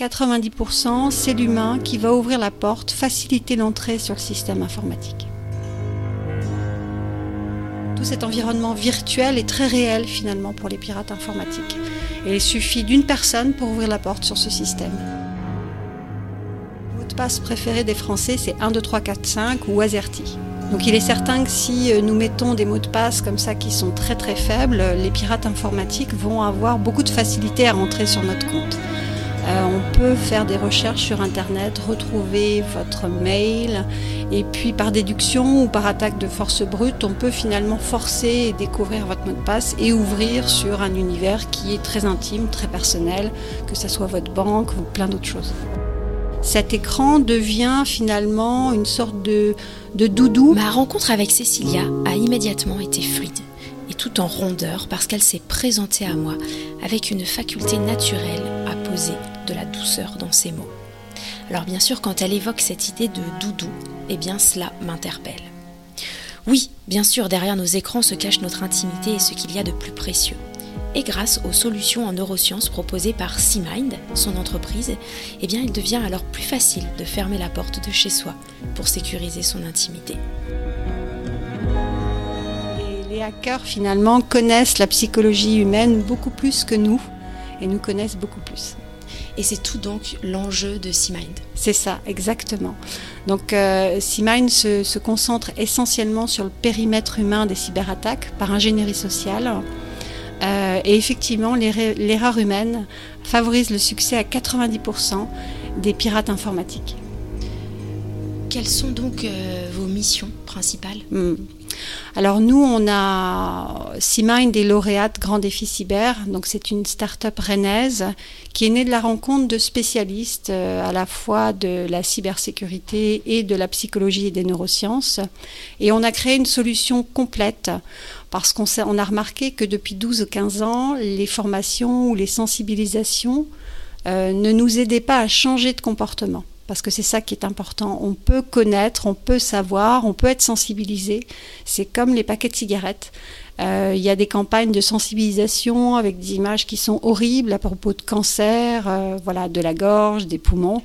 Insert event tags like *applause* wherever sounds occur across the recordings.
90%, c'est l'humain qui va ouvrir la porte, faciliter l'entrée sur le système informatique. Tout cet environnement virtuel est très réel finalement pour les pirates informatiques. Il suffit d'une personne pour ouvrir la porte sur ce système. Le mot de passe préféré des Français, c'est 1, 2, 3, 4, 5 ou AZERTY. Donc il est certain que si euh, nous mettons des mots de passe comme ça qui sont très très faibles, les pirates informatiques vont avoir beaucoup de facilité à rentrer sur notre compte. Euh, on peut faire des recherches sur Internet, retrouver votre mail, et puis par déduction ou par attaque de force brute, on peut finalement forcer et découvrir votre mot de passe et ouvrir sur un univers qui est très intime, très personnel, que ce soit votre banque ou plein d'autres choses. Cet écran devient finalement une sorte de, de doudou. Ma rencontre avec Cécilia a immédiatement été fluide et tout en rondeur parce qu'elle s'est présentée à moi avec une faculté naturelle à poser de la douceur dans ses mots. Alors bien sûr, quand elle évoque cette idée de doudou, eh bien cela m'interpelle. Oui, bien sûr, derrière nos écrans se cache notre intimité et ce qu'il y a de plus précieux. Et grâce aux solutions en neurosciences proposées par SeaMind, son entreprise, eh bien il devient alors plus facile de fermer la porte de chez soi pour sécuriser son intimité. les hackers finalement connaissent la psychologie humaine beaucoup plus que nous et nous connaissent beaucoup plus. Et c'est tout donc l'enjeu de SeaMind. C'est ça, exactement. Donc euh, se, se, concentre essentiellement sur le périmètre humain des cyberattaques par ingénierie sociale. Euh, et effectivement, l'erreur humaine favorise le succès à 90% des pirates informatiques. Quelles sont donc euh, vos missions principales? Hmm. Alors nous, on a SeaMind des lauréates Grand Défi Cyber. Donc c'est une start-up rennaise qui est née de la rencontre de spécialistes euh, à la fois de la cybersécurité et de la psychologie et des neurosciences. Et on a créé une solution complète parce qu'on on a remarqué que depuis 12 ou 15 ans, les formations ou les sensibilisations euh, ne nous aidaient pas à changer de comportement parce que c'est ça qui est important. On peut connaître, on peut savoir, on peut être sensibilisé. C'est comme les paquets de cigarettes. Euh, il y a des campagnes de sensibilisation avec des images qui sont horribles à propos de cancer, euh, voilà, de la gorge, des poumons.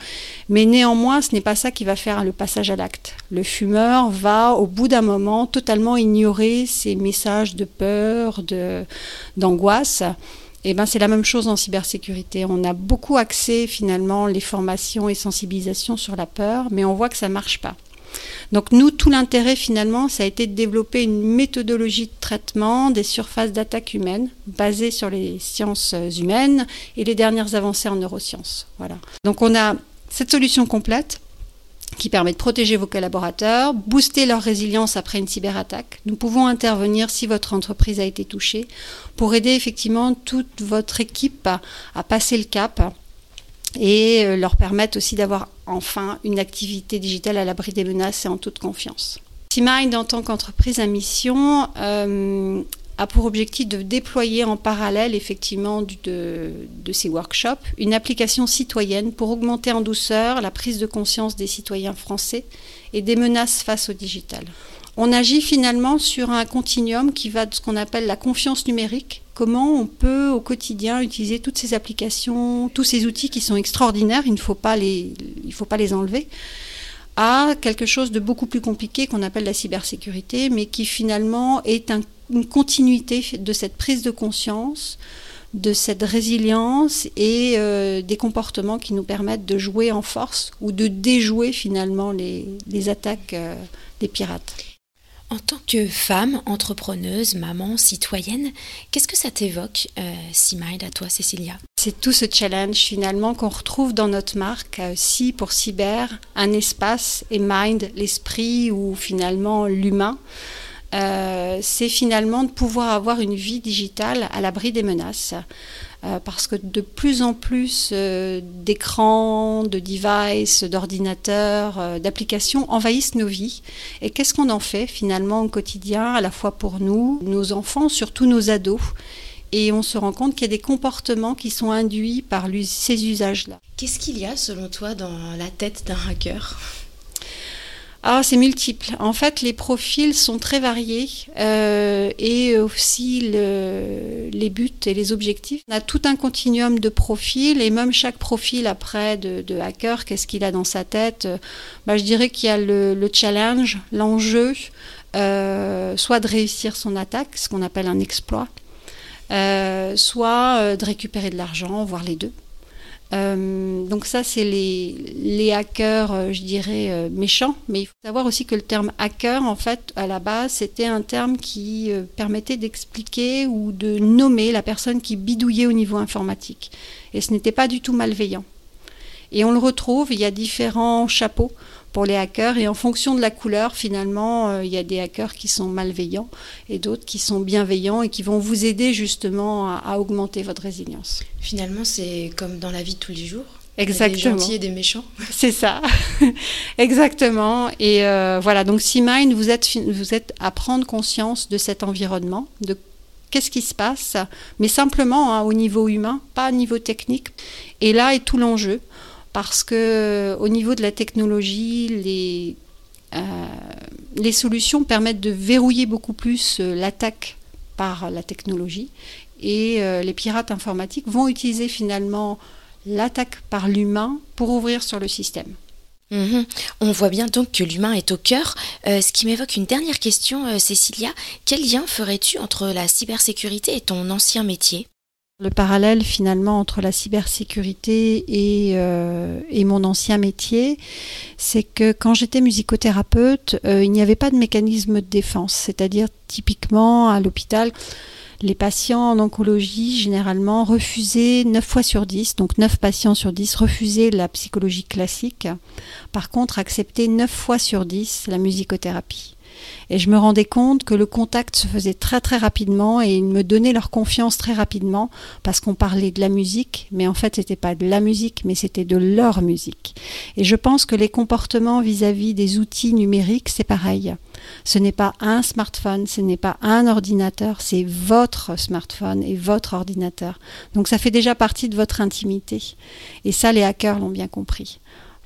Mais néanmoins, ce n'est pas ça qui va faire le passage à l'acte. Le fumeur va, au bout d'un moment, totalement ignorer ces messages de peur, de, d'angoisse. Et eh ben, c'est la même chose en cybersécurité. On a beaucoup axé finalement les formations et sensibilisations sur la peur, mais on voit que ça marche pas. Donc nous, tout l'intérêt finalement, ça a été de développer une méthodologie de traitement des surfaces d'attaque humaines basée sur les sciences humaines et les dernières avancées en neurosciences. Voilà. Donc on a cette solution complète qui permet de protéger vos collaborateurs, booster leur résilience après une cyberattaque. Nous pouvons intervenir si votre entreprise a été touchée pour aider effectivement toute votre équipe à, passer le cap et euh, leur permettre aussi d'avoir enfin une activité digitale à l'abri des menaces et en toute confiance. Mind, en tant qu'entreprise à mission, euh, a pour objectif de déployer en parallèle effectivement de, de, ces workshops une application citoyenne pour augmenter en douceur la prise de conscience des citoyens français et des menaces face au digital. On agit finalement sur un continuum qui va de ce qu'on appelle la confiance numérique, comment on peut au quotidien utiliser toutes ces applications, tous ces outils qui sont extraordinaires, il ne faut pas les, il faut pas les enlever, à quelque chose de beaucoup plus compliqué qu'on appelle la cybersécurité, mais qui finalement est un une continuité de cette prise de conscience, de cette résilience et euh, des comportements qui nous permettent de jouer en force ou de déjouer finalement les, attaques euh, des pirates. En tant que femme, entrepreneuse, maman, citoyenne, qu'est-ce que ça t'évoque, euh, à toi, Cécilia? C'est tout ce challenge finalement qu'on retrouve dans notre marque, euh, Si pour cyber, un espace et Mind, l'esprit ou finalement l'humain. Euh, c'est finalement de pouvoir avoir une vie digitale à l'abri des menaces. Euh, parce que de plus en plus euh, d'écrans, de devices, d'ordinateurs, d'applications envahissent nos vies. Et qu'est-ce qu'on en fait finalement au quotidien, à la fois pour nous, nos enfants, surtout nos ados? Et on se rend compte qu'il y a des comportements qui sont induits par ces usages-là. Qu'est-ce qu'il y a selon toi dans la tête d'un hacker? Ah, c'est multiple. En fait, les profils sont très variés euh, et aussi le, les buts et les objectifs. On a tout un continuum de profils et même chaque profil après de, hacker, qu'est-ce qu'il a dans sa tête bah, Je dirais qu'il y a le, le challenge, l'enjeu, euh, soit de réussir son attaque, ce qu'on appelle un exploit, euh, soit de récupérer de l'argent, voire les deux. Euh, donc ça, c'est les, hackers, euh, je dirais, euh, méchants. Mais il faut savoir aussi que le terme hacker, en fait, à la base, c'était un terme qui permettait d'expliquer ou de nommer la personne qui bidouillait au niveau informatique. Et ce n'était pas du tout malveillant. Et on le retrouve, il y a différents chapeaux pour les hackers et en fonction de la couleur, finalement, euh, il y a des hackers qui sont malveillants et d'autres qui sont bienveillants et qui vont vous aider justement à, à augmenter votre résilience. Finalement, c'est comme dans la vie de tous les jours. Exactement. Des gentils et des méchants. *laughs* C'est ça, *laughs* exactement. Et euh, voilà, donc C-Mind, vous êtes, vous êtes à prendre conscience de cet environnement, de qu'est-ce qui se passe, mais simplement hein, au niveau humain, pas au niveau technique. Et là est tout l'enjeu parce que au niveau de la technologie, les, euh, les solutions permettent de verrouiller beaucoup plus euh, l'attaque par la technologie et euh, les pirates informatiques vont utiliser finalement l'attaque par l'humain pour ouvrir sur le système. Mmh. On voit bien donc que l'humain est au cœur. Euh, ce qui m'évoque une dernière question, euh, Cécilia. Quel lien ferais-tu entre la cybersécurité et ton ancien métier? Le parallèle finalement entre la cybersécurité et, euh, et mon ancien métier, c'est que quand j'étais musicothérapeute, euh, il n'y avait pas de mécanisme de défense. C'est-à-dire typiquement à l'hôpital, les patients en oncologie généralement refusaient 9 fois sur 10, donc 9 patients sur 10 refusaient la psychologie classique. Par contre, acceptaient 9 fois sur 10 la musicothérapie. Et je me rendais compte que le contact se faisait très très rapidement et ils me donnaient leur confiance très rapidement parce qu'on parlait de la musique, mais en fait c'était pas de la musique, mais c'était de leur musique. Et je pense que les comportements vis-à-vis des outils numériques, c'est pareil. Ce n'est pas un smartphone, ce n'est pas un ordinateur, c'est votre smartphone et votre ordinateur. Donc ça fait déjà partie de votre intimité. Et ça, les hackers l'ont bien compris.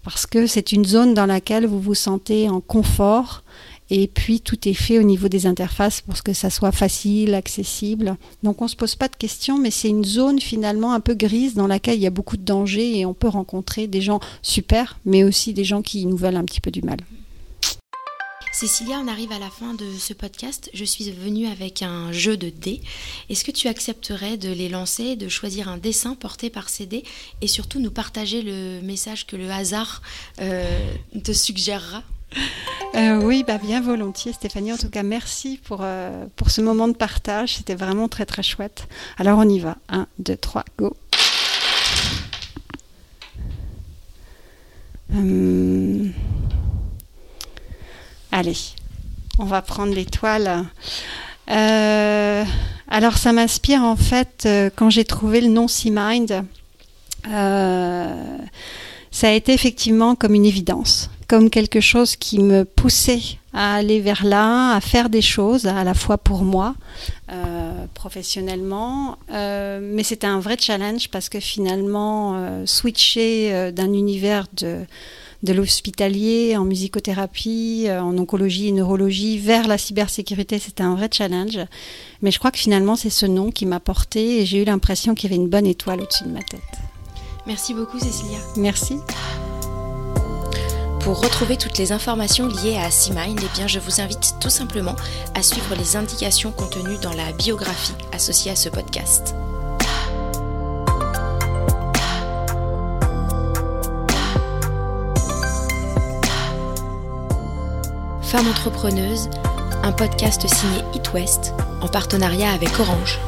Parce que c'est une zone dans laquelle vous vous sentez en confort et puis tout est fait au niveau des interfaces pour que ça soit facile, accessible. Donc on ne se pose pas de questions, mais c'est une zone finalement un peu grise dans laquelle il y a beaucoup de dangers et on peut rencontrer des gens super, mais aussi des gens qui nous veulent un petit peu du mal. Cécilia, on arrive à la fin de ce podcast. Je suis venue avec un jeu de dés. Est-ce que tu accepterais de les lancer, de choisir un dessin porté par ces dés et surtout nous partager le message que le hasard euh, te suggérera? *laughs* euh, oui, bah bien volontiers Stéphanie. En tout cas, merci pour, euh, pour ce moment de partage. C'était vraiment très très chouette. Alors on y va. 1, 2, 3, go. Hum. Allez, on va prendre l'étoile. Euh, alors ça m'inspire en fait quand j'ai trouvé le nom Sea Mind. Ça a été effectivement comme une évidence comme quelque chose qui me poussait à aller vers là, à faire des choses, à la fois pour moi, euh, professionnellement, euh, mais c'était un vrai challenge parce que finalement, euh, switcher d'un univers de, de l'hospitalier en musicothérapie, en oncologie et neurologie vers la cybersécurité, c'était un vrai challenge. Mais je crois que finalement, c'est ce nom qui m'a porté et j'ai eu l'impression qu'il y avait une bonne étoile au-dessus de ma tête. Merci beaucoup, Cécilia. Merci. Pour retrouver toutes les informations liées à C-Mind, eh bien, je vous invite tout simplement à suivre les indications contenues dans la biographie associée à ce podcast. Femme entrepreneuse, un podcast signé It West en partenariat avec Orange.